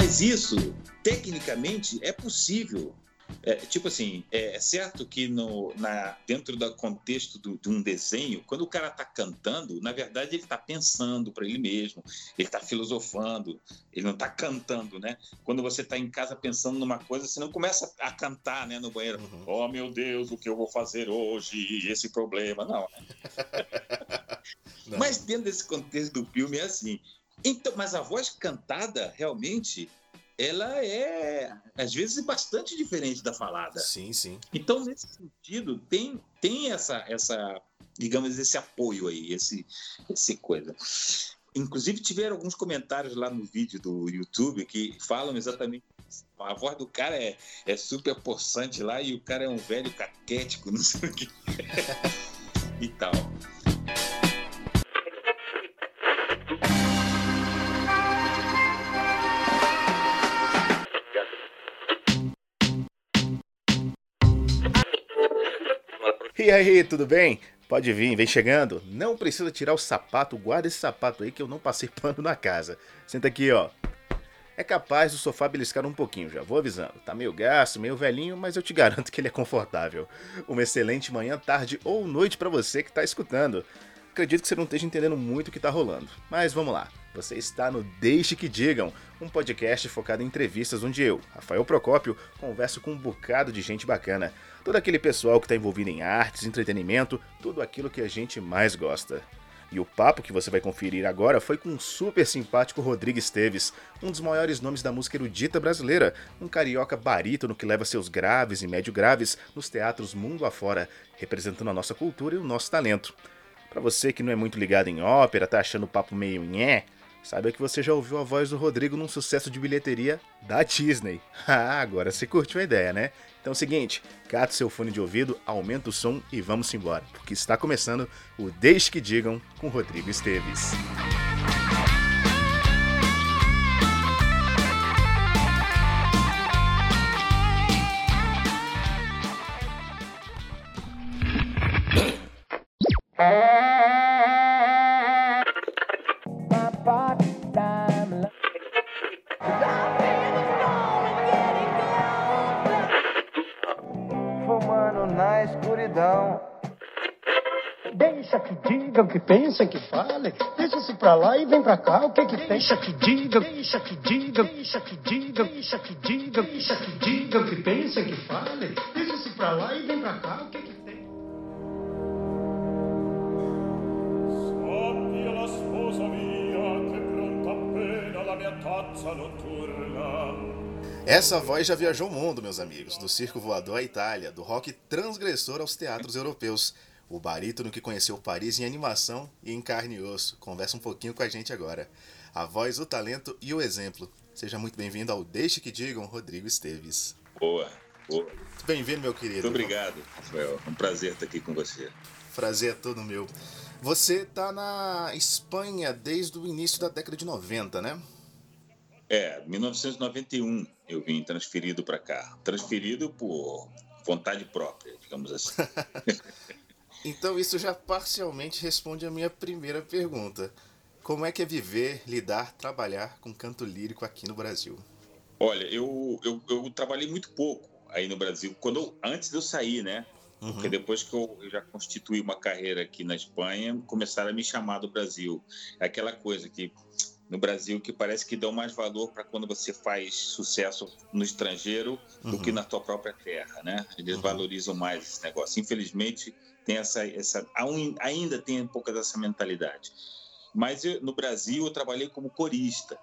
Mas isso, tecnicamente, é possível. É, tipo assim, é, é, certo que no, na, dentro do contexto do, de um desenho, quando o cara está cantando, na verdade ele está pensando para ele mesmo, ele está filosofando, ele não está cantando, né? Quando você está em casa pensando numa coisa, você não começa a cantar né, no banheiro. Uhum. Oh, meu Deus, o que eu vou fazer hoje? Esse problema. Não. não. Mas dentro desse contexto do filme é assim. Então, mas a voz cantada realmente ela é, às vezes, bastante diferente da falada. Sim, sim. Então, nesse sentido, tem, tem essa, essa, digamos, esse apoio aí, esse, esse coisa. Inclusive, tiveram alguns comentários lá no vídeo do YouTube que falam exatamente isso. A voz do cara é, é super possante lá e o cara é um velho caquético, não sei o que. e tal. E aí, tudo bem? Pode vir, vem chegando. Não precisa tirar o sapato, guarda esse sapato aí que eu não passei pano na casa. Senta aqui, ó. É capaz do sofá beliscar um pouquinho, já vou avisando. Tá meio gasto, meio velhinho, mas eu te garanto que ele é confortável. Uma excelente manhã, tarde ou noite para você que tá escutando. Acredito que você não esteja entendendo muito o que tá rolando, mas vamos lá. Você está no Deixe que Digam, um podcast focado em entrevistas onde eu, Rafael Procópio, converso com um bocado de gente bacana. Todo aquele pessoal que está envolvido em artes, entretenimento, tudo aquilo que a gente mais gosta. E o papo que você vai conferir agora foi com o super simpático Rodrigo Esteves, um dos maiores nomes da música erudita brasileira, um carioca barítono que leva seus graves e médio graves nos teatros mundo afora, representando a nossa cultura e o nosso talento. Para você que não é muito ligado em ópera, tá achando o papo meio nhé, Saiba que você já ouviu a voz do Rodrigo num sucesso de bilheteria da Disney. Ah, agora você curtiu a ideia, né? Então é o seguinte, cata seu fone de ouvido, aumenta o som e vamos embora, porque está começando o Deixe que Digam com Rodrigo Esteves. Que pensem, que falem. Deixa-se pra lá e vem pra cá, o que que tem? Deixa que diga, deixa que diga, deixa que diga, deixa que diga, deixa que diga, que pensem, que falem. Deixa-se pra lá e vem pra cá, o que que tem? Sappia la sposa mia che pronta appena la mia tazza notturna. Essa voz já viajou o mundo, meus amigos, do circo voador à Itália, do rock transgressor aos teatros europeus o barítono que conheceu Paris em animação e em carne e osso. Conversa um pouquinho com a gente agora. A voz, o talento e o exemplo. Seja muito bem-vindo ao Deixe que Digam, Rodrigo Esteves. Boa, boa. Bem-vindo, meu querido. Muito obrigado, Rafael. É um prazer estar aqui com você. Prazer é todo meu. Você está na Espanha desde o início da década de 90, né? É, 1991 eu vim transferido para cá. Transferido por vontade própria, digamos assim. Então isso já parcialmente responde a minha primeira pergunta. Como é que é viver, lidar, trabalhar com canto lírico aqui no Brasil? Olha, eu, eu, eu trabalhei muito pouco aí no Brasil, quando antes de eu sair, né? Uhum. Porque depois que eu, eu, já constituí uma carreira aqui na Espanha, começaram a me chamar do Brasil. É aquela coisa que no Brasil que parece que dão mais valor para quando você faz sucesso no estrangeiro uhum. do que na tua própria terra, né? Eles uhum. valorizam mais esse negócio. Infelizmente, tem essa, essa ainda tem um pouco dessa mentalidade. Mas eu, no Brasil eu trabalhei como corista.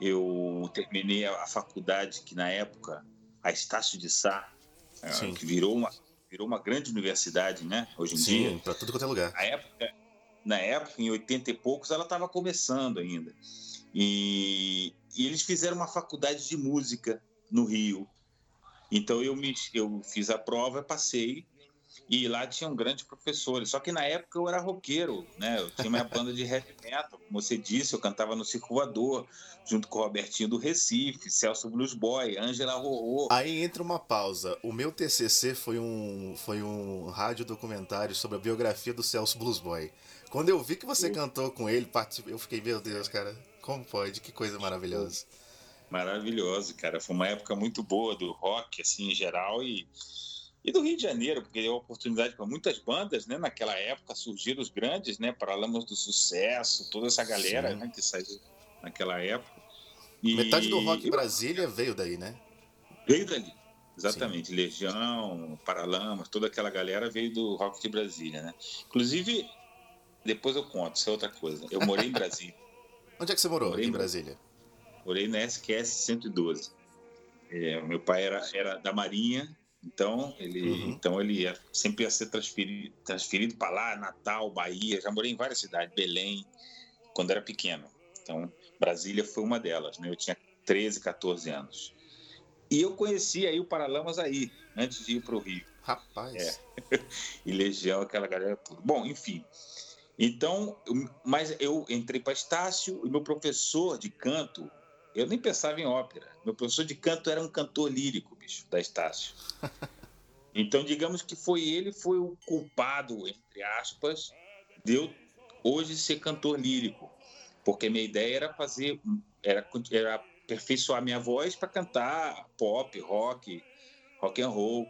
Eu terminei a, a faculdade que na época a Estácio de Sá, uh, que virou uma virou uma grande universidade, né? Hoje em Sim, dia. Sim, para tudo quanto é lugar. Na época, na época, em 80 e poucos, ela estava começando ainda. E, e, eles fizeram uma faculdade de música no Rio. Então eu me eu fiz a prova, passei e lá tinham grandes professores. Só que na época eu era roqueiro, né? Eu tinha minha banda de heavy metal, como você disse, eu cantava no Circo Voador, junto com o Robertinho do Recife, Celso Blues Boy, Ângela Rorô. Aí entra uma pausa. O meu TCC foi um, foi um rádio documentário sobre a biografia do Celso Blues Boy. Quando eu vi que você cantou com ele, eu fiquei, meu Deus, cara, como pode? Que coisa maravilhosa. Maravilhoso, cara. Foi uma época muito boa do rock, assim, em geral, e, e do Rio de Janeiro, porque deu oportunidade para muitas bandas, né? Naquela época surgiram os grandes, né? Paralamas do Sucesso, toda essa galera né? que saiu naquela época. E... Metade do rock em Brasília veio daí, né? Veio dali, exatamente. Sim. Legião, Paralamas, toda aquela galera veio do rock de Brasília, né? Inclusive, depois eu conto, isso é outra coisa. Eu morei em Brasília. Onde é que você morou morei em Brasília? Morei na SQS 112. É, meu pai era, era da Marinha, então ele, uhum. então ele ia, sempre ia ser transferido, transferido para lá, Natal, Bahia. Já morei em várias cidades, Belém, quando era pequeno. Então, Brasília foi uma delas. Né? Eu tinha 13, 14 anos. E eu conheci aí o Paralamas aí, antes de ir para o Rio. Rapaz. É. e Legião, aquela galera toda. Bom, enfim. Então, mas eu entrei para Estácio e meu professor de canto, eu nem pensava em ópera. Meu professor de canto era um cantor lírico, bicho, da Estácio. Então, digamos que foi ele foi o culpado, entre aspas, de eu hoje ser cantor lírico. Porque minha ideia era fazer, era, era aperfeiçoar minha voz para cantar pop, rock, rock and roll,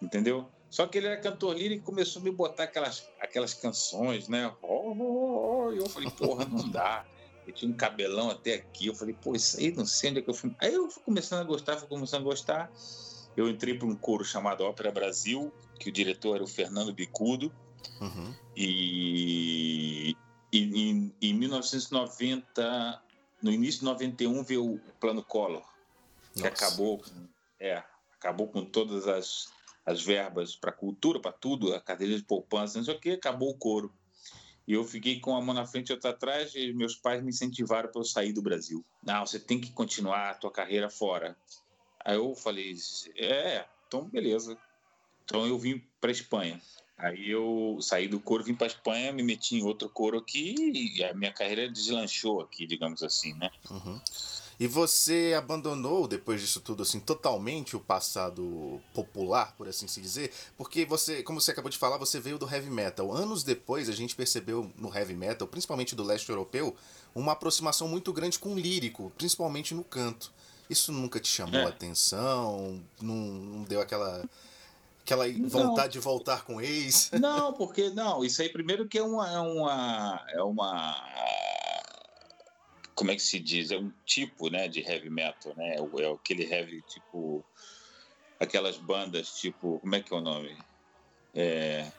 entendeu? Só que ele era cantor lírico e começou a me botar aquelas, aquelas canções, né? Oh, oh, oh. E eu falei, porra, não dá. Eu tinha um cabelão até aqui. Eu falei, pô, isso aí não sei onde é que eu fui. Aí eu fui começando a gostar, fui começando a gostar. Eu entrei para um coro chamado Ópera Brasil, que o diretor era o Fernando Bicudo. Uhum. E, e em, em 1990, no início de 91, veio o Plano Collor, que Nossa. acabou, é, acabou com todas as as verbas para cultura, para tudo, a cadeira de poupança, não sei o que, acabou o coro. E eu fiquei com a mão na frente e outra atrás, e meus pais me incentivaram para eu sair do Brasil. Não, você tem que continuar a tua carreira fora. Aí eu falei, é, então beleza. Então eu vim para Espanha. Aí eu saí do coro, vim para Espanha, me meti em outro coro aqui e a minha carreira deslanchou aqui, digamos assim, né? Uhum. E você abandonou, depois disso tudo, assim, totalmente o passado popular, por assim se dizer? Porque você, como você acabou de falar, você veio do heavy metal. Anos depois, a gente percebeu no heavy metal, principalmente do leste europeu, uma aproximação muito grande com o lírico, principalmente no canto. Isso nunca te chamou é. a atenção? Não, não deu aquela aquela vontade não. de voltar com ex? Não, porque não, isso aí primeiro que é uma é uma, é uma como é que se diz? É um tipo, né, de heavy metal, né? É, é aquele heavy tipo aquelas bandas tipo, como é que é o nome? É...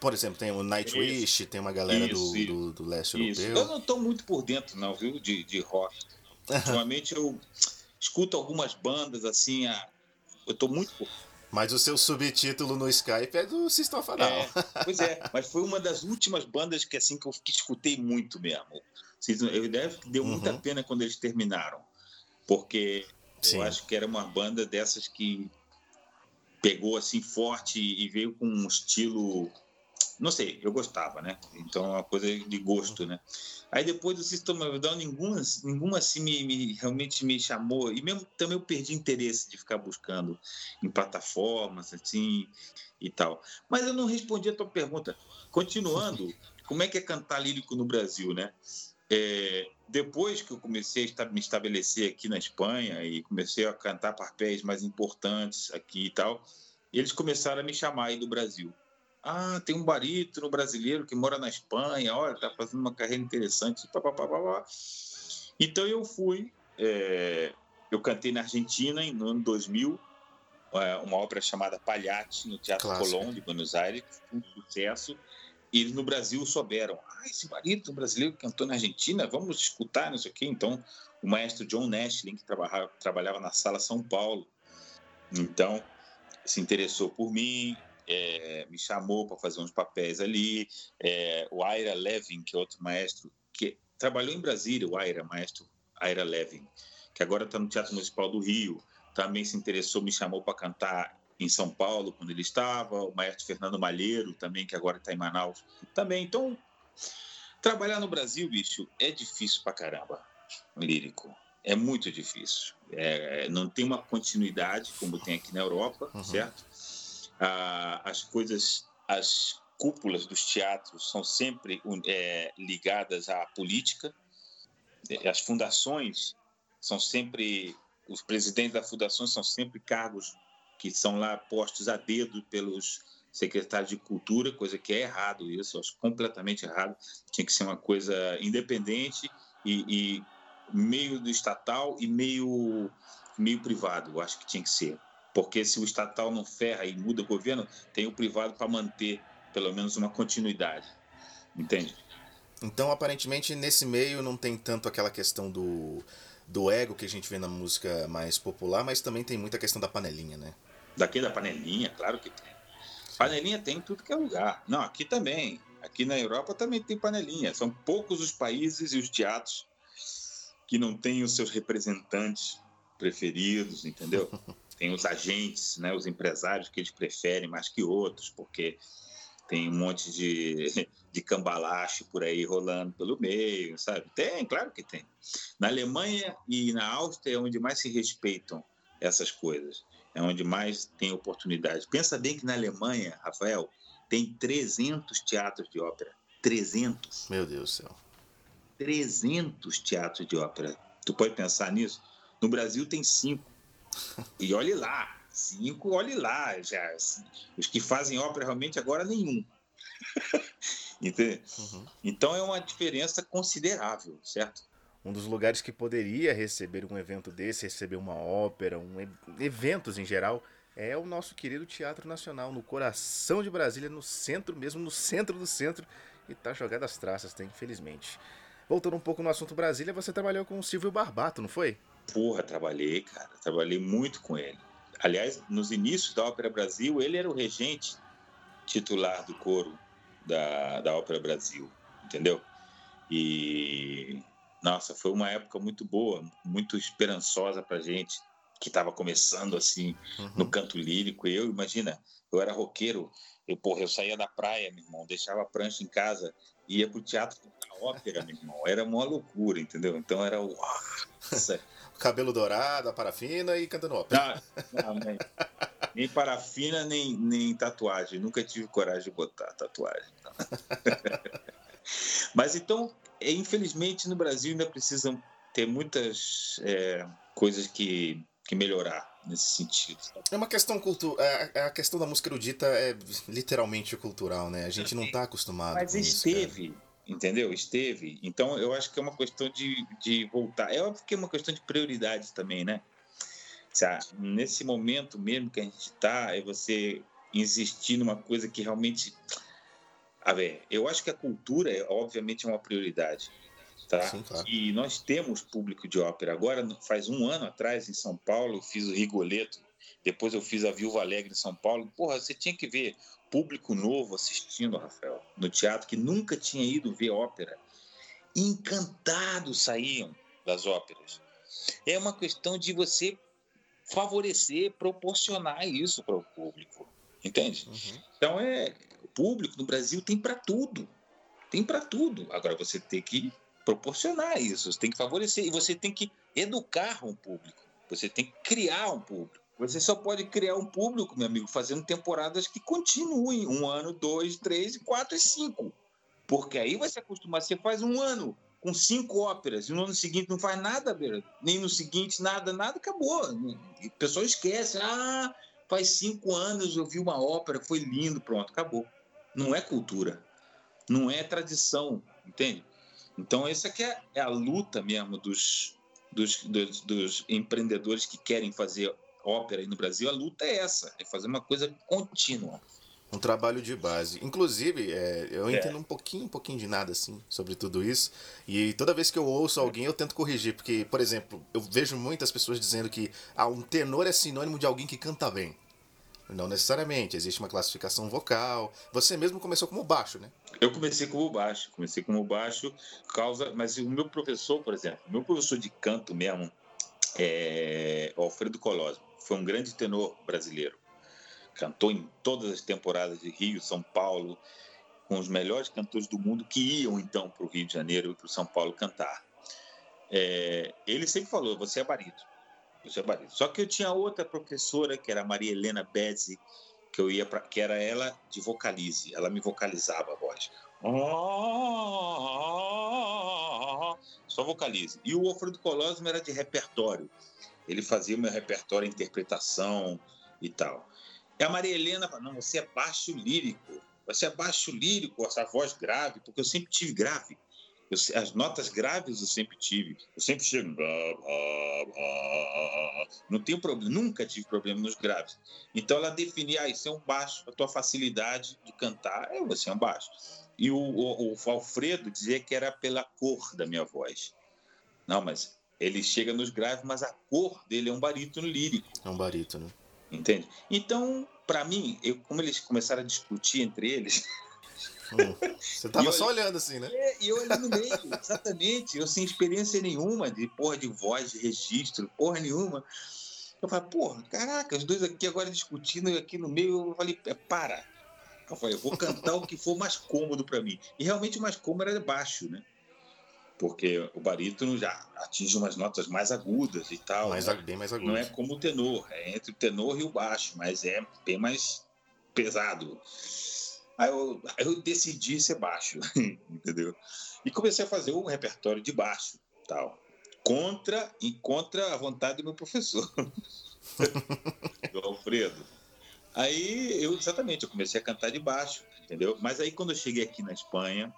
Por exemplo, tem o Nightwish, tem uma galera isso, do, do, do, leste isso. europeu. Eu não estou muito por dentro, não, viu, de, de rock. Ultimamente eu escuto algumas bandas assim, a... eu estou muito por mas o seu subtítulo no Skype é do System of Down. É, pois é, mas foi uma das últimas bandas que assim que eu escutei muito mesmo. Eu deve deu muita uhum. pena quando eles terminaram, porque Sim. eu acho que era uma banda dessas que pegou assim forte e veio com um estilo não sei, eu gostava, né? Então é uma coisa de gosto, né? Aí depois do System of Down, nenhuma, nenhuma assim me, me, realmente me chamou. E mesmo também eu perdi interesse de ficar buscando em plataformas, assim, e tal. Mas eu não respondi a tua pergunta. Continuando, como é que é cantar lírico no Brasil, né? É, depois que eu comecei a me estabelecer aqui na Espanha e comecei a cantar papéis mais importantes aqui e tal, eles começaram a me chamar aí do Brasil. Ah, tem um barítono brasileiro que mora na Espanha, olha, tá fazendo uma carreira interessante. Pá, pá, pá, então eu fui, é, eu cantei na Argentina no ano 2000, é, uma ópera chamada Palhate, no Teatro Colón de Buenos Aires, um sucesso. E no Brasil souberam, ah, esse barítono brasileiro cantou na Argentina, vamos escutar, não sei o quê. Então, o maestro John Nashling, que trabalhava, trabalhava na Sala São Paulo, então se interessou por mim, é, me chamou para fazer uns papéis ali. É, o Aira Levin, que é outro maestro, que trabalhou em Brasília, o Aira, maestro Aira Levin, que agora está no Teatro Municipal do Rio, também se interessou, me chamou para cantar em São Paulo quando ele estava. O maestro Fernando Malheiro também, que agora está em Manaus, também. Então, trabalhar no Brasil, bicho, é difícil para caramba, lírico. É muito difícil. É, não tem uma continuidade como tem aqui na Europa, uhum. certo? as coisas, as cúpulas dos teatros são sempre é, ligadas à política. As fundações são sempre os presidentes da fundação são sempre cargos que são lá postos a dedo pelos secretários de cultura, coisa que é errado isso, acho completamente errado. Tinha que ser uma coisa independente e, e meio do estatal e meio meio privado, acho que tinha que ser. Porque se o estatal não ferra e muda o governo, tem o privado para manter pelo menos uma continuidade. Entende? Então, aparentemente, nesse meio não tem tanto aquela questão do, do ego que a gente vê na música mais popular, mas também tem muita questão da panelinha, né? Daqui da panelinha, claro que tem. Panelinha tem em tudo que é lugar. Não, aqui também. Aqui na Europa também tem panelinha. São poucos os países e os teatros que não têm os seus representantes preferidos, entendeu? Tem os agentes, né, os empresários que eles preferem mais que outros, porque tem um monte de, de cambalache por aí rolando pelo meio, sabe? Tem, claro que tem. Na Alemanha e na Áustria é onde mais se respeitam essas coisas, é onde mais tem oportunidade. Pensa bem que na Alemanha, Rafael, tem 300 teatros de ópera. 300. Meu Deus do céu. 300 teatros de ópera. Tu pode pensar nisso? No Brasil tem cinco. E olhe lá, cinco, olhe lá. Já, assim, os que fazem ópera realmente agora nenhum. uhum. Então é uma diferença considerável, certo? Um dos lugares que poderia receber um evento desse, receber uma ópera, um, eventos em geral, é o nosso querido Teatro Nacional, no coração de Brasília, no centro mesmo, no centro do centro, e tá jogado as traças, tem, infelizmente. Voltando um pouco no assunto Brasília, você trabalhou com o Silvio Barbato, não foi? Porra, trabalhei, cara. Trabalhei muito com ele. Aliás, nos inícios da Ópera Brasil, ele era o regente titular do coro da, da Ópera Brasil, entendeu? E, nossa, foi uma época muito boa, muito esperançosa pra gente, que estava começando assim uhum. no canto lírico. Eu, imagina, eu era roqueiro, eu, porra, eu saía da praia, meu irmão, deixava a prancha em casa, ia pro teatro da ópera, meu irmão. Era uma loucura, entendeu? Então era o. cabelo dourado, a parafina e cantando ópera. Não, não, nem, nem, parafina, nem, nem tatuagem. Nunca tive coragem de botar tatuagem. Mas então, infelizmente, no Brasil ainda precisam ter muitas é, coisas que, que melhorar nesse sentido. É uma questão cultural. É, é, a questão da música erudita é literalmente cultural, né? A gente não está acostumado Mas com esteve. Isso, entendeu? Esteve. Então, eu acho que é uma questão de, de voltar. É óbvio que é uma questão de prioridade também, né? Nesse momento mesmo que a gente está, é você insistir numa coisa que realmente. A ver, eu acho que a cultura, é, obviamente, é uma prioridade. Tá? Sim, claro. E nós temos público de ópera. Agora, faz um ano atrás, em São Paulo, eu fiz o Rigoletto, depois eu fiz a Viúva Alegre em São Paulo. Porra, você tinha que ver público novo assistindo, Rafael, no teatro, que nunca tinha ido ver ópera. Encantados saíam das óperas. É uma questão de você favorecer, proporcionar isso para o público. Entende? Uhum. Então, é, público no Brasil tem para tudo. Tem para tudo. Agora, você tem que proporcionar isso, você tem que favorecer e você tem que educar um público. Você tem que criar um público. Você só pode criar um público, meu amigo, fazendo temporadas que continuem um ano, dois, três, quatro e cinco. Porque aí vai se acostumar. Você faz um ano com cinco óperas e no ano seguinte não faz nada, nem no seguinte nada, nada, acabou. E o pessoal esquece. Ah, faz cinco anos eu vi uma ópera, foi lindo, pronto, acabou. Não é cultura, não é tradição, entende? Então, essa aqui é, é a luta mesmo dos, dos, dos, dos empreendedores que querem fazer ópera aí no Brasil, a luta é essa, é fazer uma coisa contínua. Um trabalho de base. Inclusive, é, eu é. entendo um pouquinho, um pouquinho de nada, assim, sobre tudo isso. E toda vez que eu ouço alguém, eu tento corrigir. Porque, por exemplo, eu vejo muitas pessoas dizendo que ah, um tenor é sinônimo de alguém que canta bem. Não necessariamente, existe uma classificação vocal. Você mesmo começou como baixo, né? Eu comecei como baixo, comecei como baixo, causa. Mas o meu professor, por exemplo, meu professor de canto mesmo é Alfredo Colosmo foi um grande tenor brasileiro. Cantou em todas as temporadas de Rio, São Paulo, com os melhores cantores do mundo que iam então para o Rio de Janeiro e para o São Paulo cantar. É, ele sempre falou: você é barito. Só que eu tinha outra professora que era Maria Helena Bezzi, que eu ia para, que era ela de vocalize, ela me vocalizava a voz. só vocalize. E o Alfredo Colosimo era de repertório. Ele fazia meu repertório, interpretação e tal. E a Maria Helena não, você é baixo lírico. Você é baixo lírico, essa voz grave, porque eu sempre tive grave. Eu, as notas graves eu sempre tive. Eu sempre chego. Não tenho problema, nunca tive problema nos graves. Então ela definia, ah, isso é um baixo, a tua facilidade de cantar é você é um baixo. E o, o, o Alfredo dizia que era pela cor da minha voz. Não, mas ele chega nos graves, mas a cor dele é um barítono lírico. É um barítono. Entende? Então, para mim, eu, como eles começaram a discutir entre eles, Você tava só olhando assim, né? É, e eu ali no meio, exatamente. Eu sem experiência nenhuma de porra de voz, de registro, porra nenhuma. Eu falei, porra, caraca, os dois aqui agora discutindo e aqui no meio. Eu falei, é, para. Eu falei, eu vou cantar o que for mais cômodo para mim. E realmente o mais cômodo era baixo, né? Porque o barítono já atinge umas notas mais agudas e tal. Mais, né? Bem mais agudas. Não é como o tenor, é entre o tenor e o baixo, mas é bem mais pesado. Aí eu, eu decidi ser baixo, entendeu? E comecei a fazer um repertório de baixo, tal, contra e contra a vontade do meu professor, do Alfredo. Aí eu exatamente, eu comecei a cantar de baixo, entendeu? Mas aí quando eu cheguei aqui na Espanha,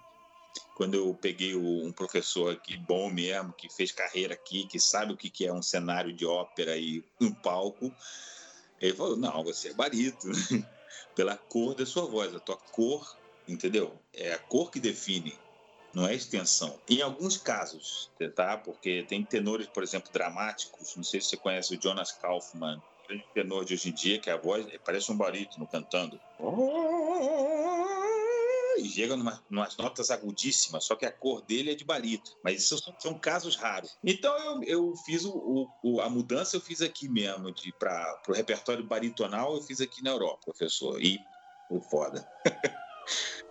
quando eu peguei um professor aqui bom mesmo, que fez carreira aqui, que sabe o que é um cenário de ópera e um palco, ele falou: não, você é barito pela cor da sua voz. A tua cor, entendeu? É a cor que define, não é a extensão. Em alguns casos, tá? Porque tem tenores, por exemplo, dramáticos. Não sei se você conhece o Jonas Kaufman, tenor de hoje em dia, que a voz parece um barítono cantando. E chega numa, umas notas agudíssimas, só que a cor dele é de barito. Mas isso são, são casos raros. Então eu, eu fiz o, o, a mudança, eu fiz aqui mesmo, para o repertório baritonal, eu fiz aqui na Europa, professor. E o foda.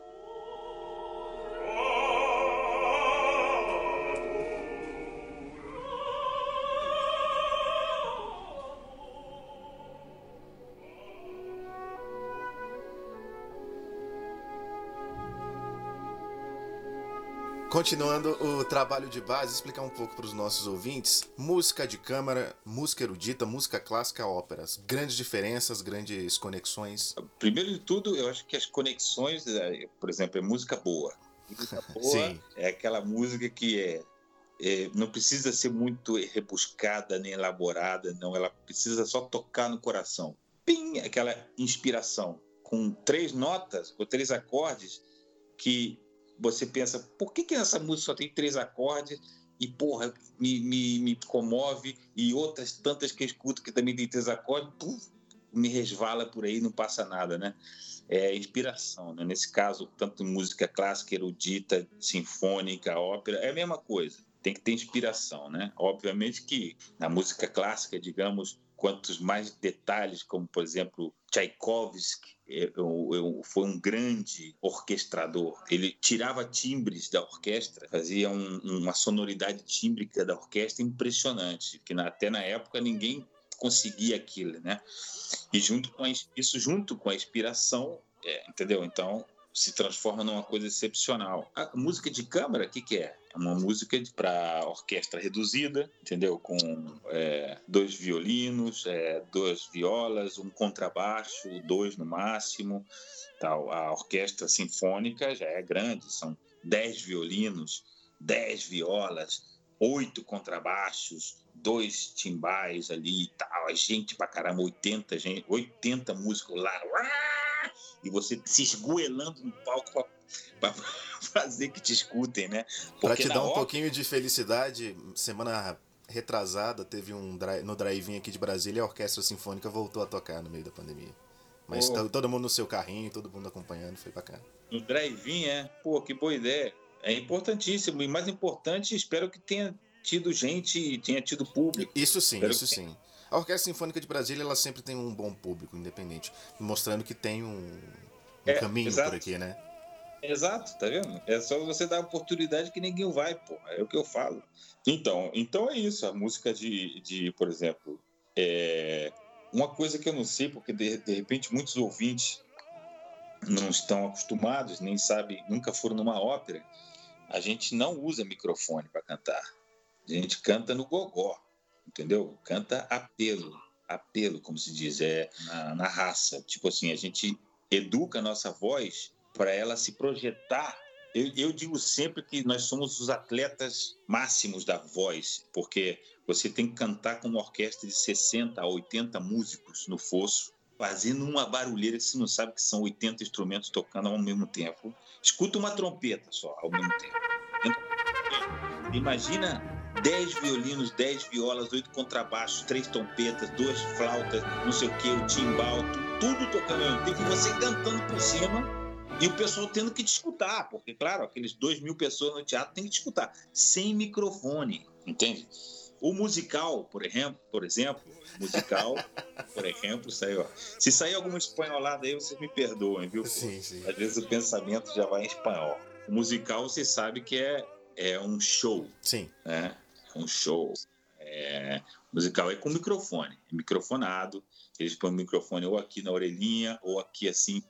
Continuando o trabalho de base, explicar um pouco para os nossos ouvintes: música de câmara, música erudita, música clássica, óperas. Grandes diferenças, grandes conexões. Primeiro de tudo, eu acho que as conexões, é, por exemplo, é música boa. Música boa Sim. é aquela música que é, é, não precisa ser muito rebuscada nem elaborada, não. Ela precisa só tocar no coração. Pim! Aquela inspiração com três notas ou três acordes que você pensa, por que, que essa música só tem três acordes e, porra, me, me, me comove e outras tantas que eu escuto que também tem três acordes, puf, me resvala por aí, não passa nada, né? É inspiração, né? Nesse caso, tanto música clássica, erudita, sinfônica, ópera, é a mesma coisa. Tem que ter inspiração, né? Obviamente que na música clássica, digamos, quantos mais detalhes, como por exemplo Tchaikovsky, eu, eu, foi um grande orquestrador. Ele tirava timbres da orquestra, fazia um, uma sonoridade tímbrica da orquestra impressionante, que até na época ninguém conseguia aquilo, né? E junto com a, isso junto com a inspiração, é, entendeu? Então se transforma numa coisa excepcional. A música de câmara, o que, que é? É uma música para orquestra reduzida, entendeu? Com é, dois violinos, é, duas violas, um contrabaixo, dois no máximo. Tal. A orquestra sinfônica já é grande, são dez violinos, dez violas, oito contrabaixos, dois timbais ali e tal, a gente pra caramba, 80, gente, 80 músicos lá. Uau! e você se esgoelando no palco para fazer que te escutem, né? Para te dar um pouquinho de felicidade, semana retrasada teve um no drive-in aqui de Brasília a Orquestra Sinfônica voltou a tocar no meio da pandemia. Mas oh. todo mundo no seu carrinho, todo mundo acompanhando, foi bacana. No drive-in, é? Pô, que boa ideia. É importantíssimo. E mais importante, espero que tenha tido gente, tenha tido público. Isso sim, espero isso sim. A Orquestra Sinfônica de Brasília ela sempre tem um bom público independente, mostrando que tem um, um é, caminho exato. por aqui, né? Exato, tá vendo? É só você dar a oportunidade que ninguém vai, pô. É o que eu falo. Então, então é isso. A música de, de por exemplo, é uma coisa que eu não sei, porque de, de repente muitos ouvintes não estão acostumados, nem sabem, nunca foram numa ópera. a gente não usa microfone para cantar. A gente canta no gogó, entendeu? Canta apelo, apelo, como se diz, é na, na raça. Tipo assim, a gente educa a nossa voz para ela se projetar. Eu, eu, digo sempre que nós somos os atletas máximos da voz, porque você tem que cantar com uma orquestra de 60 a 80 músicos no fosso, fazendo uma barulheira que você não sabe que são 80 instrumentos tocando ao mesmo tempo. Escuta uma trompeta só ao mesmo tempo. Imagina 10 violinos, 10 violas, 8 contrabaixos, 3 trompetas, 2 flautas, não sei o que, o timbal, tudo tocando ao mesmo tempo e você cantando por cima e o pessoal tendo que escutar, porque, claro, aqueles 2 mil pessoas no teatro têm que escutar, sem microfone, entende? O musical, por exemplo, por exemplo, musical, por exemplo, saiu. Se sair alguma espanholada aí, vocês me perdoem, viu? Sim, sim. Às vezes o pensamento já vai em espanhol. O musical, você sabe que é, é um show. Sim. Né? Um show. É, musical é com microfone, é microfonado. Eles põem o microfone ou aqui na orelhinha, ou aqui assim,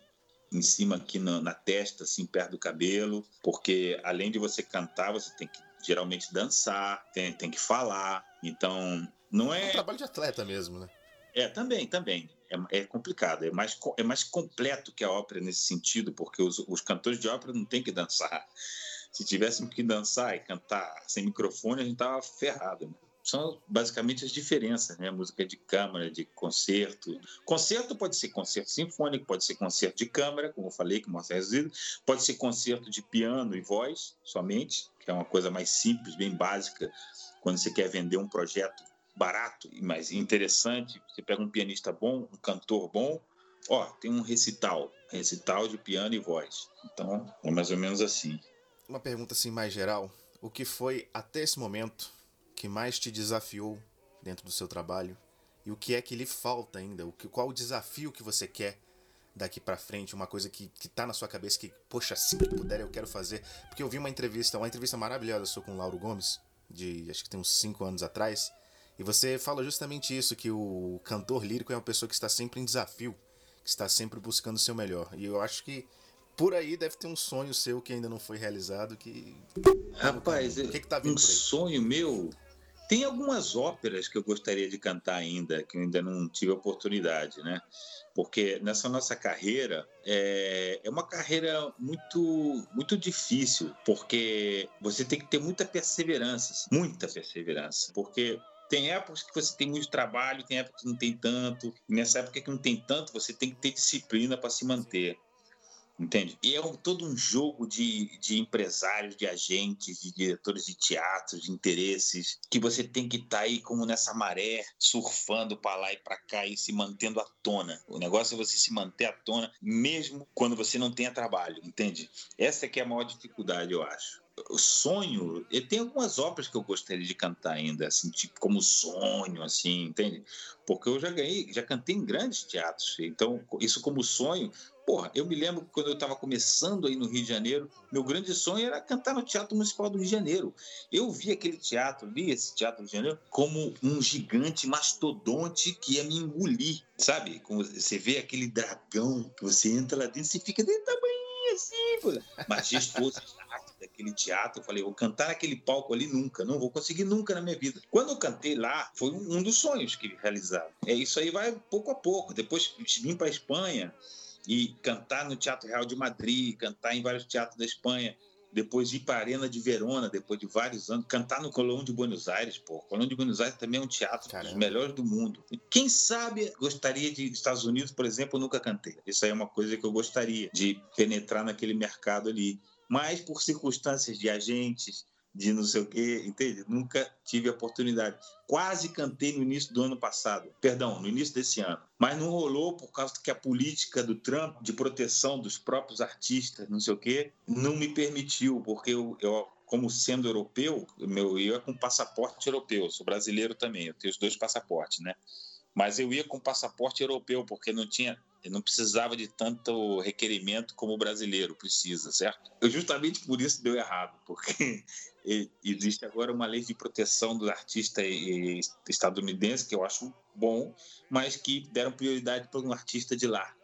em cima, aqui na, na testa, assim, perto do cabelo. Porque além de você cantar, você tem que geralmente dançar, tem, tem que falar. Então, não é. É um trabalho de atleta mesmo, né? É, também, também. É, é, complicado, é mais, é mais completo que a ópera nesse sentido, porque os, os cantores de ópera não têm que dançar. Se tivéssemos que dançar e cantar sem microfone, a gente tava ferrado. Né? São basicamente as diferenças, né? Música de câmara, de concerto. Concerto pode ser concerto sinfônico, pode ser concerto de câmara, como eu falei, que mostra reduzido, pode ser concerto de piano e voz somente, que é uma coisa mais simples, bem básica, quando você quer vender um projeto barato, mas interessante. Você pega um pianista bom, um cantor bom, ó, tem um recital, recital de piano e voz. Então, é mais ou menos assim. Uma pergunta assim mais geral, o que foi até esse momento que mais te desafiou dentro do seu trabalho e o que é que lhe falta ainda? O que, qual o desafio que você quer daqui para frente? Uma coisa que, que tá na sua cabeça que, poxa, assim que puder eu quero fazer. Porque eu vi uma entrevista, uma entrevista maravilhosa sua com o Lauro Gomes, de acho que tem uns 5 anos atrás, e você fala justamente isso, que o cantor lírico é uma pessoa que está sempre em desafio, que está sempre buscando o seu melhor. E eu acho que por aí deve ter um sonho seu que ainda não foi realizado, que... Rapaz, o que, que tá vindo um sonho meu... Tem algumas óperas que eu gostaria de cantar ainda, que eu ainda não tive oportunidade, né? Porque nessa nossa carreira é, é uma carreira muito muito difícil, porque você tem que ter muita perseverança, muita perseverança, porque tem épocas que você tem muito trabalho, tem épocas que não tem tanto. E nessa época que não tem tanto, você tem que ter disciplina para se manter. Entende? E é um, todo um jogo de, de empresários, de agentes, de diretores de teatro, de interesses, que você tem que estar tá aí como nessa maré, surfando para lá e para cá e se mantendo à tona. O negócio é você se manter à tona, mesmo quando você não tenha trabalho, entende? Essa é que é a maior dificuldade, eu acho o sonho, ele tem algumas óperas que eu gostaria de cantar ainda, assim, tipo como sonho, assim, entende? Porque eu já ganhei, já cantei em grandes teatros, então isso como sonho, porra, eu me lembro quando eu estava começando aí no Rio de Janeiro, meu grande sonho era cantar no Teatro Municipal do Rio de Janeiro. Eu vi aquele teatro, vi esse Teatro do Rio de Janeiro como um gigante mastodonte que ia me engolir, sabe? Como você vê aquele dragão que você entra lá dentro, você fica da banhinha assim, pô. majestoso daquele teatro, eu falei, vou cantar naquele palco ali nunca, não vou conseguir nunca na minha vida. Quando eu cantei lá, foi um dos sonhos que realizaram. É isso aí vai pouco a pouco. Depois vim para Espanha e cantar no Teatro Real de Madrid, cantar em vários teatros da Espanha depois ir para a Arena de Verona, depois de vários anos, cantar no Colón de Buenos Aires, pô. Colón de Buenos Aires também é um teatro Caramba. dos melhores do mundo. Quem sabe gostaria de Estados Unidos, por exemplo, eu nunca cantei. Isso aí é uma coisa que eu gostaria de penetrar naquele mercado ali mas por circunstâncias de agentes, de não sei o quê, entende? Nunca tive a oportunidade. Quase cantei no início do ano passado, perdão, no início desse ano, mas não rolou por causa que a política do Trump de proteção dos próprios artistas, não sei o quê, não me permitiu, porque eu, eu como sendo europeu, meu, eu ia com passaporte europeu, sou brasileiro também, eu tenho os dois passaportes, né? Mas eu ia com passaporte europeu, porque não tinha ele não precisava de tanto requerimento como o brasileiro precisa, certo? Eu justamente por isso deu errado, porque existe agora uma lei de proteção do artista estadunidense que eu acho bom, mas que deram prioridade para um artista de lá.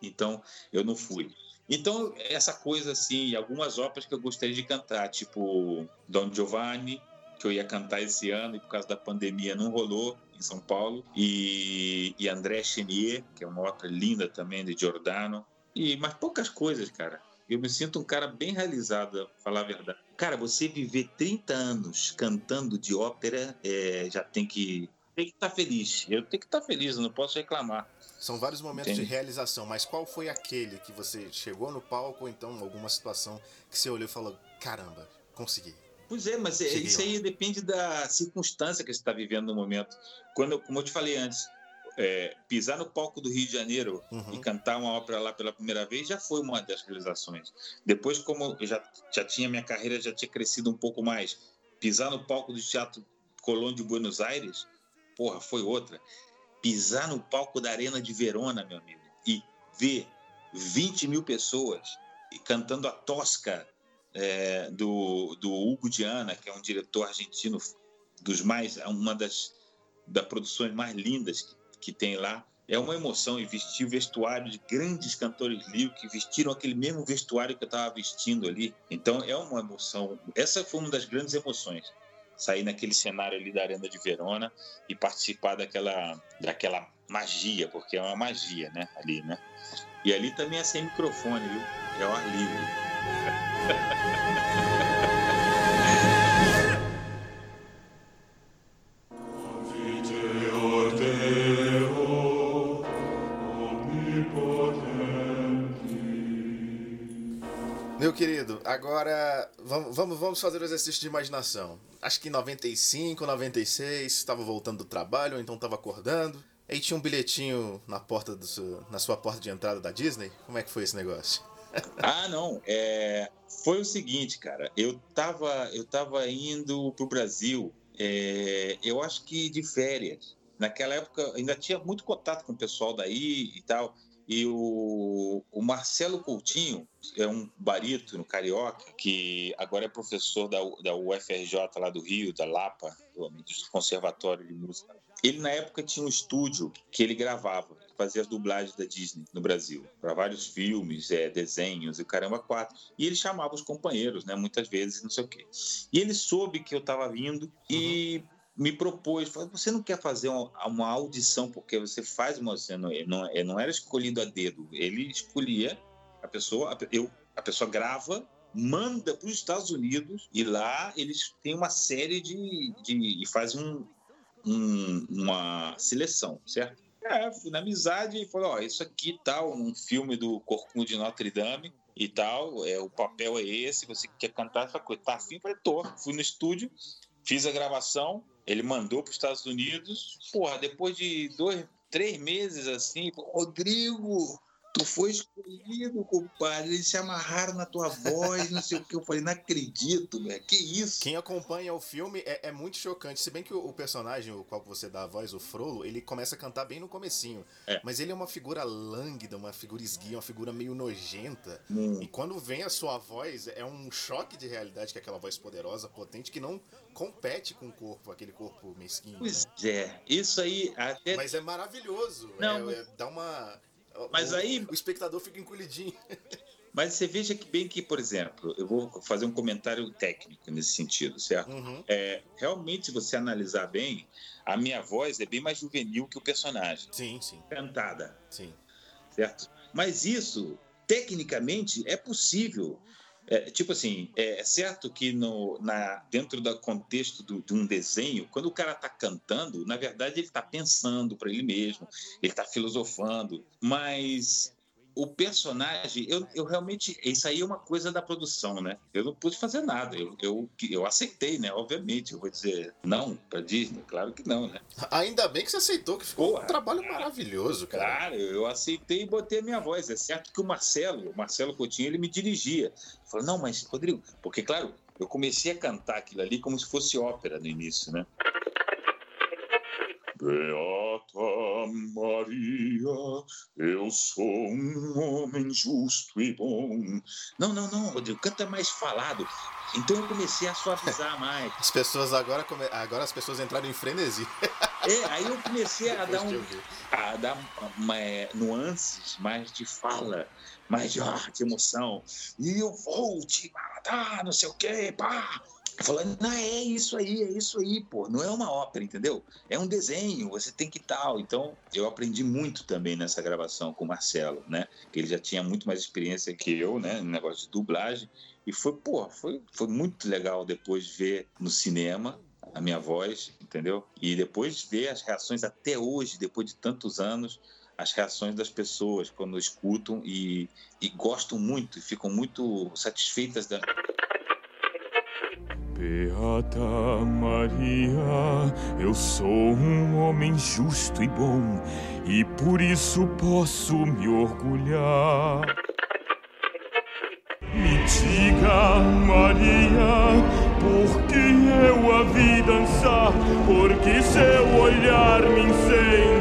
Então eu não fui. Então, essa coisa assim, algumas óperas que eu gostaria de cantar, tipo Don Giovanni, que eu ia cantar esse ano e por causa da pandemia não rolou em São Paulo, e, e André Chenier, que é uma ópera linda também de Giordano, e mais poucas coisas, cara. Eu me sinto um cara bem realizado, pra falar a verdade. Cara, você viver 30 anos cantando de ópera, é, já tem que tem que estar tá feliz. Eu tenho que estar tá feliz, eu não posso reclamar. São vários momentos Entendi. de realização, mas qual foi aquele que você chegou no palco ou então alguma situação que você olhou e falou: caramba, consegui? Pois é, mas é, Cheguei isso lá. aí depende da circunstância que você está vivendo no momento. Quando, como eu te falei antes, é, pisar no palco do Rio de Janeiro uhum. e cantar uma ópera lá pela primeira vez já foi uma das realizações. Depois, como já, já tinha minha carreira, já tinha crescido um pouco mais, pisar no palco do Teatro Colón de Buenos Aires, porra, foi outra. Pisar no palco da Arena de Verona, meu amigo, e ver 20 mil pessoas cantando a Tosca é, do, do Hugo Diana, que é um diretor argentino dos mais, uma das, das produções mais lindas que, tem lá. É uma emoção e vestir o vestuário de grandes cantores líricos que vestiram aquele mesmo vestuário que eu estava vestindo ali. Então é uma emoção. Essa foi uma das grandes emoções. Sair naquele cenário ali da Arena de Verona e participar daquela, daquela magia, porque é uma magia, né? Ali, né? E ali também é sem microfone, viu? É o ar livre. Meu querido, agora vamos, vamos, vamos fazer o exercício de imaginação. Acho que em 95, 96, estava voltando do trabalho, ou então estava acordando. Aí tinha um bilhetinho na porta do seu, na sua porta de entrada da Disney. Como é que foi esse negócio? ah, não. É, foi o seguinte, cara. Eu tava, eu tava indo pro Brasil. É, eu acho que de férias. Naquela época ainda tinha muito contato com o pessoal daí e tal. E o, o Marcelo Coutinho é um barítono carioca que agora é professor da, da UFRJ lá do Rio, da Lapa, do, Conservatório de Música. Ele, na época, tinha um estúdio que ele gravava, fazia as dublagens da Disney no Brasil, para vários filmes, é, desenhos e caramba, quatro. E ele chamava os companheiros, né, muitas vezes, não sei o quê. E ele soube que eu estava vindo e uhum me propôs, falou, você não quer fazer uma, uma, audição porque você faz uma, você não, não, não era escolhido a dedo, ele escolhia a pessoa, a, eu, a pessoa grava, manda para os Estados Unidos e lá eles têm uma série de, de e fazem um, um, uma seleção, certo? É, fui na amizade e falei, ó, isso aqui tal, um filme do Corcunda de Notre Dame e tal, é, o papel é esse, você quer cantar essa coisa, tá afim? Falei, tô. Fui no estúdio, fiz a gravação, ele mandou para os Estados Unidos. Porra, depois de dois, três meses assim, Rodrigo, tu foi escolhido, compadre. Eles se amarraram na tua voz, não sei o que. Eu falei, não acredito, velho. Que isso? Quem acompanha o filme é, é, muito chocante. Se bem que o, o, personagem, o qual você dá a voz, o Frollo, ele começa a cantar bem no comecinho. É. Mas ele é uma figura lânguida, uma figura esguia, uma figura meio nojenta. Hum. E quando vem a sua voz, é um choque de realidade que é aquela voz poderosa, potente, que não compete com o corpo, aquele corpo mesquinho. Pois né? é, isso aí até... Mas é maravilhoso. Não, é, é, dá uma mas o, aí. O espectador fica encolhidinho. Mas você veja que bem que, por exemplo, eu vou fazer um comentário técnico nesse sentido, certo? Uhum. É, realmente, se você analisar bem, a minha voz é bem mais juvenil que o personagem. Sim, sim. Cantada. Sim. Certo? Mas isso, tecnicamente, é possível. É, tipo assim, é certo que no, na, dentro do contexto do, de um desenho, quando o cara está cantando, na verdade ele está pensando para ele mesmo, ele está filosofando, mas o personagem, eu, eu realmente. Isso aí é uma coisa da produção, né? Eu não pude fazer nada. Eu, eu, eu aceitei, né? Obviamente. Eu vou dizer não para Disney? Claro que não, né? Ainda bem que você aceitou, que ficou Porra, um trabalho maravilhoso, cara. Claro, eu aceitei e botei a minha voz. É certo que o Marcelo, o Marcelo Coutinho, ele me dirigia. Falou, não, mas, Rodrigo, porque, claro, eu comecei a cantar aquilo ali como se fosse ópera no início, né? Beata Maria, eu sou um homem justo e bom. Não, não, não, Rodrigo, canta mais falado. Então eu comecei a suavizar mais. As pessoas agora, agora as pessoas entraram em frenesi. É, aí eu comecei a dar, um, a dar uma, é, nuances mais de fala, mais de, ah, de emoção. E eu vou te matar, não sei o quê, pá. Falando, não, é isso aí, é isso aí, pô. Não é uma ópera, entendeu? É um desenho, você tem que tal. Então, eu aprendi muito também nessa gravação com o Marcelo, né? Que ele já tinha muito mais experiência que eu, né? No negócio de dublagem. E foi, pô, foi, foi muito legal depois ver no cinema a minha voz, entendeu? E depois ver as reações até hoje, depois de tantos anos, as reações das pessoas quando escutam e, e gostam muito ficam muito satisfeitas da. Beata Maria, eu sou um homem justo e bom e por isso posso me orgulhar. Me diga, Maria, por que eu a vi dançar? Porque seu olhar me incendiou.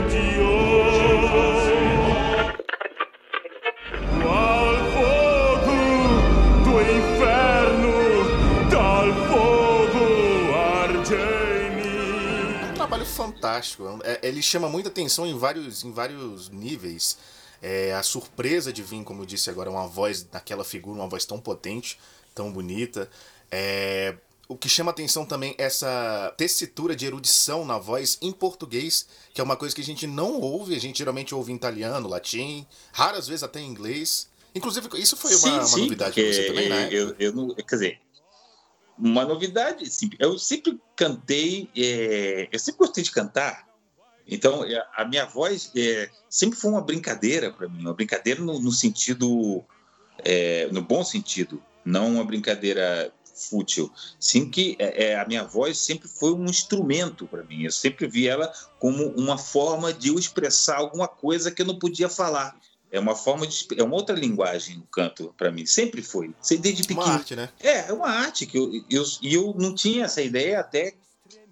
Fantástico. É, ele chama muita atenção em vários, em vários níveis. É, a surpresa de vir, como eu disse agora, uma voz daquela figura, uma voz tão potente, tão bonita. É, o que chama atenção também é essa tessitura de erudição na voz em português, que é uma coisa que a gente não ouve, a gente geralmente ouve em italiano, latim, raras vezes até em inglês. Inclusive, isso foi uma, sim, uma sim, novidade para você também, né? Eu, eu não, quer dizer, uma novidade. Eu sempre cantei, é, eu sempre gostei de cantar. Então, é, a minha voz é, sempre foi uma brincadeira para mim, uma brincadeira no, no sentido, é, no bom sentido, não uma brincadeira fútil. Sim que é, é, a minha voz sempre foi um instrumento para mim. Eu sempre vi ela como uma forma de eu expressar alguma coisa que eu não podia falar. É uma forma de. É uma outra linguagem o canto para mim. Sempre foi. Desde pequeno. Uma arte, né? É, é uma arte que eu, eu, e eu não tinha essa ideia até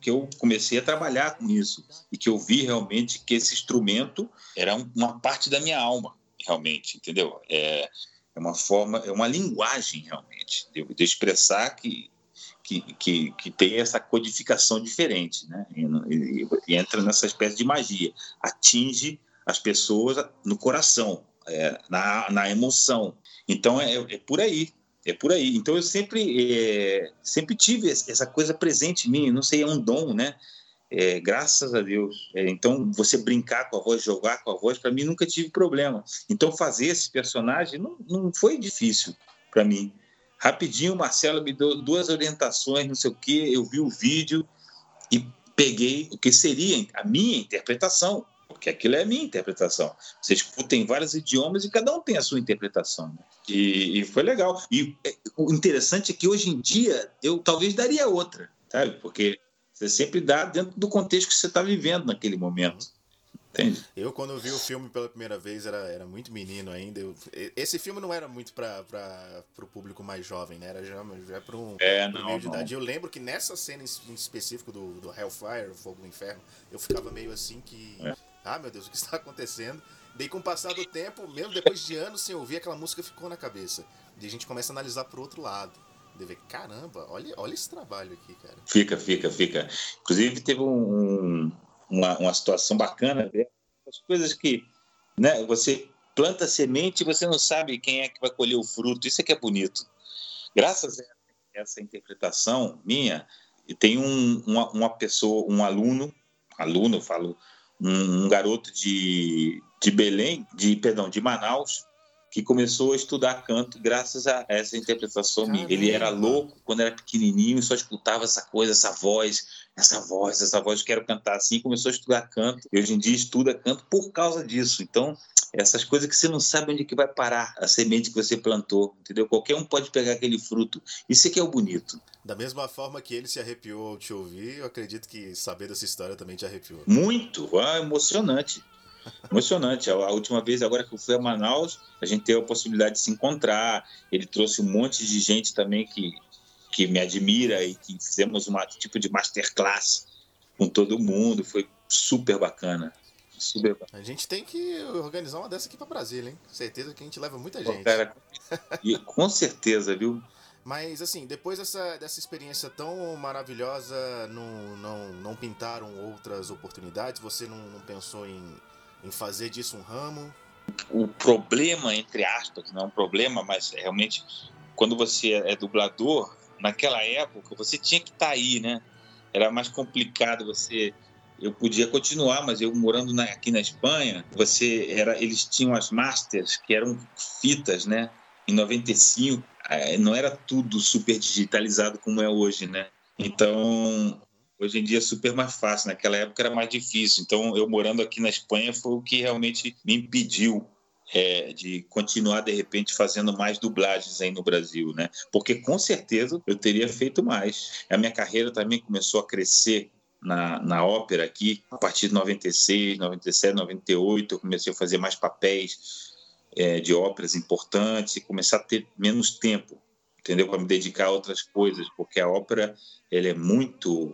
que eu comecei a trabalhar com isso. E que eu vi realmente que esse instrumento era uma parte da minha alma, realmente, entendeu? É, é uma forma, é uma linguagem, realmente, de, de expressar que, que, que, que, tem essa codificação diferente, né? E, e, e entra nessa espécie de magia. Atinge as pessoas no coração, é, na, na emoção. Então é, é, por aí, é por aí. Então eu sempre é, sempre tive essa coisa presente em mim. Não sei, é um dom, né? É, graças a Deus. É, então você brincar com a voz, jogar com a voz, para mim nunca tive problema. Então fazer esse personagem não, não foi difícil para mim. Rapidinho, o Marcelo me deu duas orientações, não sei o que. Eu vi o vídeo e peguei o que seria a minha interpretação porque aquilo é a minha interpretação. Você escuta em vários idiomas e cada um tem a sua interpretação. Né? E, e, foi legal. E é, o interessante é que hoje em dia eu talvez daria outra, sabe? Porque você sempre dá dentro do contexto que você está vivendo naquele momento. Entende? Eu, quando vi o filme pela primeira vez, era, era muito menino ainda. Eu, esse filme não era muito para o público mais jovem, né? Era já, já para um é, não, meio de idade. Eu lembro que nessa cena em específico do, do Hellfire, Fogo do Inferno, eu ficava meio assim que. É ah, meu Deus, o que está acontecendo? Daí, com o passar do tempo, mesmo depois de anos sem ouvir, aquela música ficou na cabeça. E a gente começa a analisar pro outro lado. De ver, caramba, olha, olha esse trabalho aqui, cara. Fica, fica, fica. Inclusive, teve um, uma, uma situação bacana, né? as coisas que né, você planta semente e você não sabe quem é que vai colher o fruto. Isso é que é bonito. Graças a essa interpretação minha, tem um, uma, uma pessoa, um aluno, aluno, eu falo um, um garoto de, de Belém, de perdão, de Manaus, que começou a estudar canto graças a essa interpretação minha. Ele era louco quando era pequenininho e só escutava essa coisa, essa voz, essa voz, essa voz, quero cantar assim, começou a estudar canto. E hoje em dia estuda canto por causa disso. Então, essas coisas que você não sabe onde que vai parar a semente que você plantou, entendeu? Qualquer um pode pegar aquele fruto. Isso é que é o bonito. Da mesma forma que ele se arrepiou ao te ouvir, eu acredito que saber dessa história também te arrepiou. Muito, ah, emocionante. Emocionante. A, última vez, agora que eu fui a Manaus, a gente teve a possibilidade de se encontrar. Ele trouxe um monte de gente também que, que me admira e que fizemos um tipo de masterclass com todo mundo. Foi super bacana. A gente tem que organizar uma dessa aqui para Brasília, hein? Certeza que a gente leva muita gente. Cara, com certeza, viu? Mas assim, depois dessa, dessa experiência tão maravilhosa, não, não, não pintaram outras oportunidades? Você não, não pensou em, em fazer disso um ramo? O problema, entre aspas, não é um problema, mas realmente quando você é dublador, naquela época você tinha que estar tá aí, né? Era mais complicado você eu podia continuar, mas eu morando na, aqui na Espanha, você era, eles tinham as masters que eram fitas, né? Em 95, é, não era tudo super digitalizado como é hoje, né? Então, hoje em dia é super mais fácil. Naquela época era mais difícil. Então, eu morando aqui na Espanha foi o que realmente me impediu é, de continuar de repente fazendo mais dublagens aí no Brasil, né? Porque com certeza eu teria feito mais. A minha carreira também começou a crescer na, na ópera aqui, a partir de 96, 97, 98, eu comecei a fazer mais papéis é, de óperas importantes começar a ter menos tempo, entendeu? Para me dedicar a outras coisas, porque a ópera ela é muito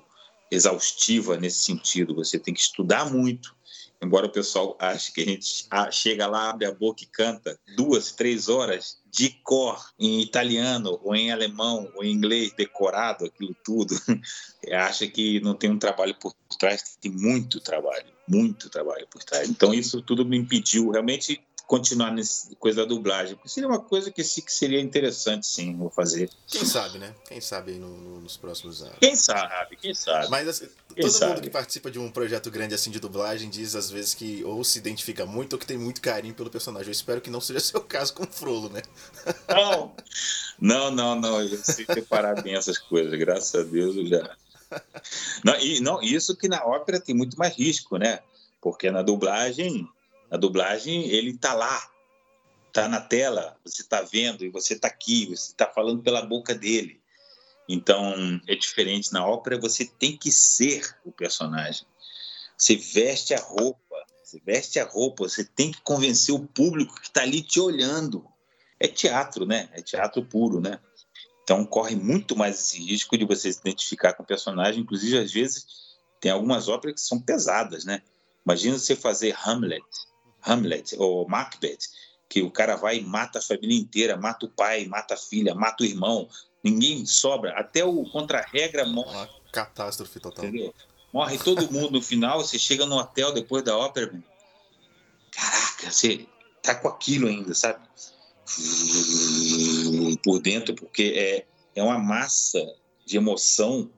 exaustiva nesse sentido. Você tem que estudar muito, embora o pessoal ache que a gente chega lá, abre a boca e canta duas, três horas de cor em italiano ou em alemão ou em inglês decorado aquilo tudo, acha que não tem um trabalho por trás, tem muito trabalho, muito trabalho por trás. Então isso tudo me impediu realmente continuar nessa coisa da dublagem. Porque seria uma coisa que, que seria interessante, sim, vou fazer. Quem sabe, né? Quem sabe no, no, nos próximos anos. Quem sabe, quem sabe. Mas assim, quem todo sabe? mundo que participa de um projeto grande assim de dublagem diz às vezes que ou se identifica muito ou que tem muito carinho pelo personagem. Eu espero que não seja seu caso com o Frollo, né? Não, não, não, não. Eu sei separar bem essas coisas, graças a Deus eu já. Não, e, não, isso que na ópera tem muito mais risco, né? Porque na dublagem na dublagem, ele está lá, está na tela, você está vendo e você está aqui, você está falando pela boca dele. Então, é diferente. Na ópera, você tem que ser o personagem. Você veste a roupa, você veste a roupa, você tem que convencer o público que está ali te olhando. É teatro, né? É teatro puro, né? Então, corre muito mais esse risco de você se identificar com o personagem. Inclusive, às vezes, tem algumas óperas que são pesadas, né? Imagina você fazer Hamlet Hamlet ou Macbeth, que o cara vai e mata a família inteira, mata o pai, mata a filha, mata o irmão, ninguém sobra, até o contra-regra morre. Uma catástrofe total. Entendeu? Morre todo mundo no final, você chega no hotel depois da ópera, caraca, você tá com aquilo ainda, sabe? Por dentro, porque é, é uma massa de emoção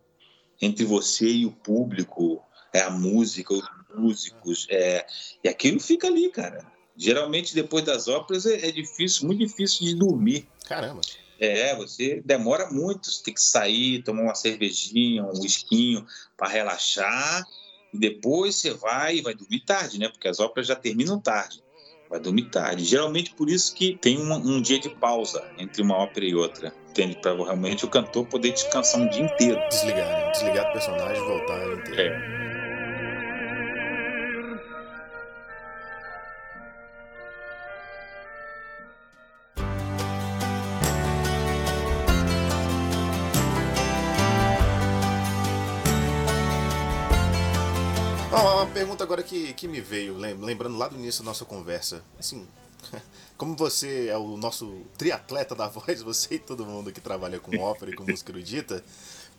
entre você e o público, é a música, os músicos, é, e aquilo fica ali, cara. Geralmente, depois das óperas, é, é difícil, muito difícil de dormir. Caramba. É, você demora muito, você tem que sair, tomar uma cervejinha, um esquinho para relaxar, e depois você vai e vai dormir tarde, né? Porque as óperas já terminam tarde. Vai dormir tarde. Geralmente por isso que tem um, um dia de pausa entre uma ópera e outra. Entende? Para realmente o cantor poder descansar um dia inteiro. Desligar, né? Desligar do personagem e voltar inteiro. É. agora que, que me veio, lembrando lá do início da nossa conversa. Assim, como você é o nosso triatleta da voz, você e todo mundo que trabalha com ópera e com música erudita,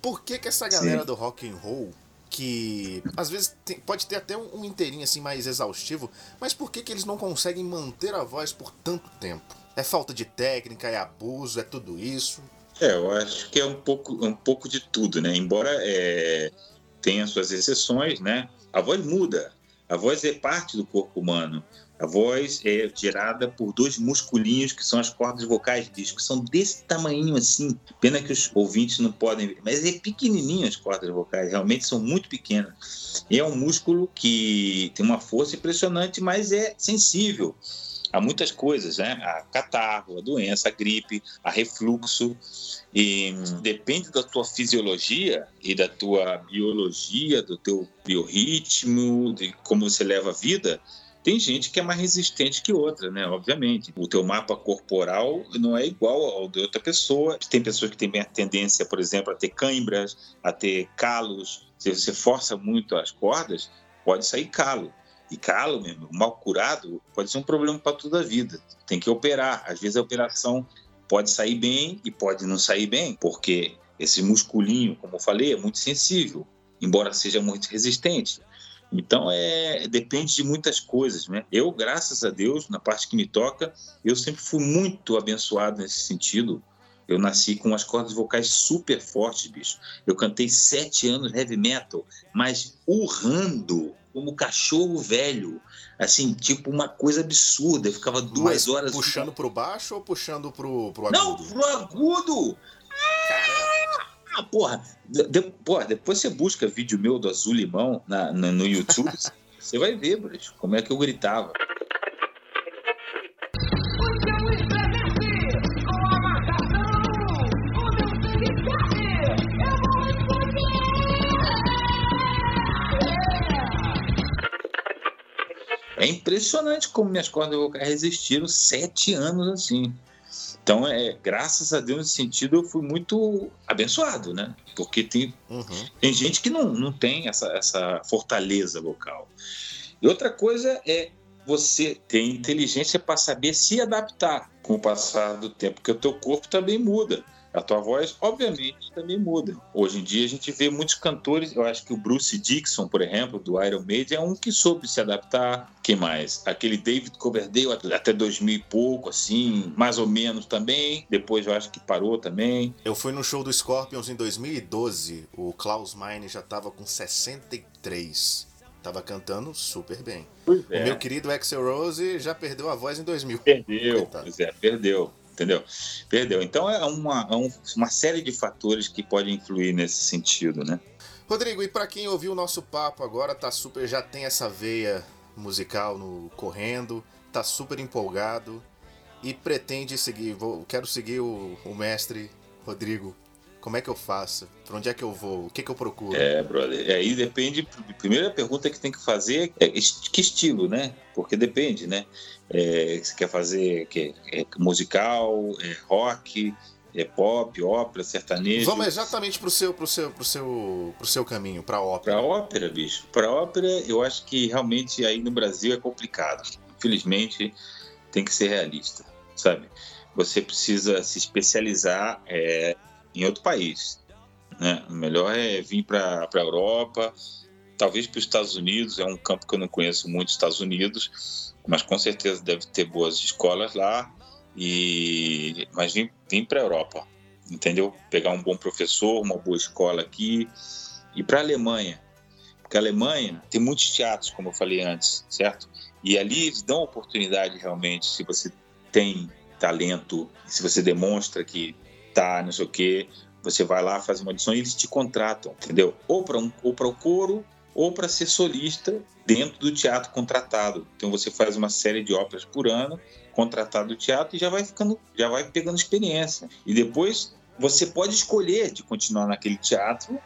por que que essa galera Sim. do rock and roll que às vezes tem, pode ter até um, um inteirinho assim mais exaustivo, mas por que que eles não conseguem manter a voz por tanto tempo? É falta de técnica, é abuso, é tudo isso? É, eu acho que é um pouco, um pouco de tudo, né? Embora é, tenha suas exceções, né? A voz muda. A voz é parte do corpo humano. A voz é gerada por dois musculinhos que são as cordas vocais disco. São desse tamanho assim. Pena que os ouvintes não podem ver. Mas é pequenininho as cordas vocais. Realmente são muito pequenas. E é um músculo que tem uma força impressionante, mas é sensível a muitas coisas, né? A catarro, a doença, a gripe, a refluxo. E depende da tua fisiologia e da tua biologia, do teu biorritmo, de como você leva a vida, tem gente que é mais resistente que outra, né? Obviamente. O teu mapa corporal não é igual ao de outra pessoa. Tem pessoas que têm a tendência, por exemplo, a ter cãibras, a ter calos. Se você força muito as cordas, pode sair calo. E calo mesmo, mal curado, pode ser um problema para toda a vida. Tem que operar. Às vezes a operação pode sair bem e pode não sair bem, porque esse musculinho, como eu falei, é muito sensível, embora seja muito resistente. Então, é, depende de muitas coisas, né? Eu, graças a Deus, na parte que me toca, eu sempre fui muito abençoado nesse sentido. Eu nasci com as cordas vocais super fortes, bicho. Eu cantei sete anos heavy metal, mas urrando como cachorro velho. Assim, tipo uma coisa absurda. Eu ficava duas mas horas. Puxando pro baixo ou puxando pro, pro agudo? Não, pro agudo! Ah, porra. De, porra, depois você busca vídeo meu do Azul Limão na, na no YouTube, você vai ver, bicho, como é que eu gritava. É impressionante como minhas cordas vocais resistiram sete anos assim. Então, é, graças a Deus, nesse sentido, eu fui muito abençoado, né? Porque tem, uhum. tem gente que não, não tem essa, essa fortaleza local. E outra coisa é você ter inteligência para saber se adaptar com o passar do tempo, porque o teu corpo também muda. A tua voz, obviamente, também muda. Hoje em dia a gente vê muitos cantores, eu acho que o Bruce Dixon, por exemplo, do Iron Maiden, é um que soube se adaptar. Quem mais? Aquele David Coverdale, até 2000 e pouco, assim, mais ou menos também. Depois eu acho que parou também. Eu fui no show do Scorpions em 2012. O Klaus Meine já estava com 63. Tava cantando super bem. É. O meu querido Axel Rose já perdeu a voz em 2000. Perdeu, pois é, perdeu entendeu? Perdeu. Então é uma, é uma série de fatores que podem influir nesse sentido, né? Rodrigo, e para quem ouviu o nosso papo agora, tá super, já tem essa veia musical no correndo, tá super empolgado e pretende seguir, vou, quero seguir o, o mestre Rodrigo como é que eu faço? Para onde é que eu vou? O que, que eu procuro? É, brother. Aí depende. Primeira pergunta que tem que fazer é que estilo, né? Porque depende, né? É, você quer fazer que é musical, é rock, é pop, ópera, sertanejo. Vamos exatamente pro seu, pro seu, pro seu, pro seu caminho, para ópera. Para ópera, bicho. Para ópera, eu acho que realmente aí no Brasil é complicado. Infelizmente, tem que ser realista, sabe? Você precisa se especializar é, em outro país. Né? Melhor é vir para a Europa, talvez para os Estados Unidos, é um campo que eu não conheço muito, Estados Unidos, mas com certeza deve ter boas escolas lá, e mas vim, vim para a Europa, entendeu? Pegar um bom professor, uma boa escola aqui, e para a Alemanha, porque a Alemanha tem muitos teatros, como eu falei antes, certo? E ali eles dão oportunidade realmente, se você tem talento, se você demonstra que não sei o quê. Você vai lá, faz uma audição e eles te contratam, entendeu? Ou para um, ou para o coro, ou para ser solista dentro do teatro contratado. Então você faz uma série de óperas por ano, contratado do teatro e já vai ficando, já vai pegando experiência. E depois você pode escolher de continuar naquele teatro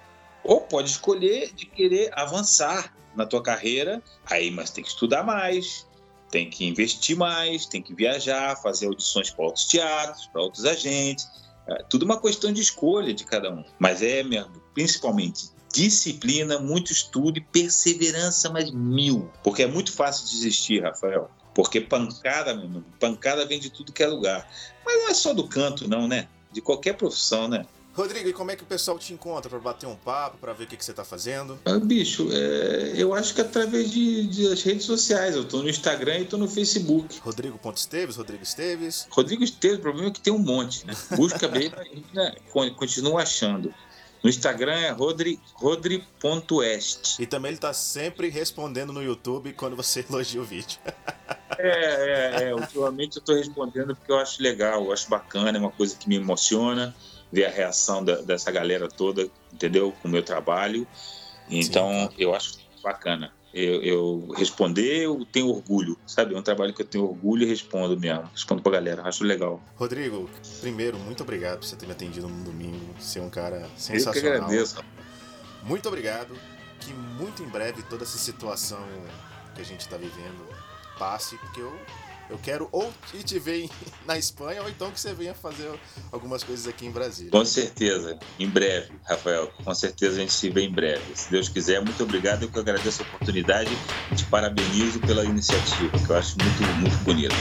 ou pode escolher de querer avançar na tua carreira. Aí, mas tem que estudar mais, tem que investir mais, tem que viajar, fazer audições para outros teatros, para outros agentes. É tudo uma questão de escolha de cada um. Mas é mesmo, principalmente disciplina, muito estudo e perseverança, mas mil. Porque é muito fácil desistir, Rafael. Porque pancada, meu irmão, pancada vem de tudo que é lugar. Mas não é só do canto, não, né? De qualquer profissão, né? Rodrigo, e como é que o pessoal te encontra para bater um papo, para ver o que, que você está fazendo? Ah, bicho, é, eu acho que através de, de, das redes sociais. Eu estou no Instagram e estou no Facebook. Rodrigo Esteves, Rodrigo Esteves. Rodrigo Esteves, o problema é que tem um monte, né? Busca bem, a gente né, continua achando. No Instagram é rodri, rodri.est. E também ele está sempre respondendo no YouTube quando você elogia o vídeo. é, é, é, ultimamente eu estou respondendo porque eu acho legal, eu acho bacana, é uma coisa que me emociona ver a reação da, dessa galera toda, entendeu? Com o meu trabalho. Então, Sim. eu acho bacana. Eu, eu, responder, eu tenho orgulho, sabe? É um trabalho que eu tenho orgulho e respondo mesmo. Respondo pra galera, acho legal. Rodrigo, primeiro, muito obrigado por você ter me atendido no domingo. Ser um cara sensacional. Eu que agradeço. Muito obrigado. Que muito em breve toda essa situação que a gente tá vivendo passe, porque eu eu quero ou te ver na Espanha ou então que você venha fazer algumas coisas aqui em Brasília. Com certeza, em breve, Rafael. Com certeza a gente se vê em breve. Se Deus quiser, muito obrigado. Eu que agradeço a oportunidade e te parabenizo pela iniciativa, que eu acho muito, muito bonita.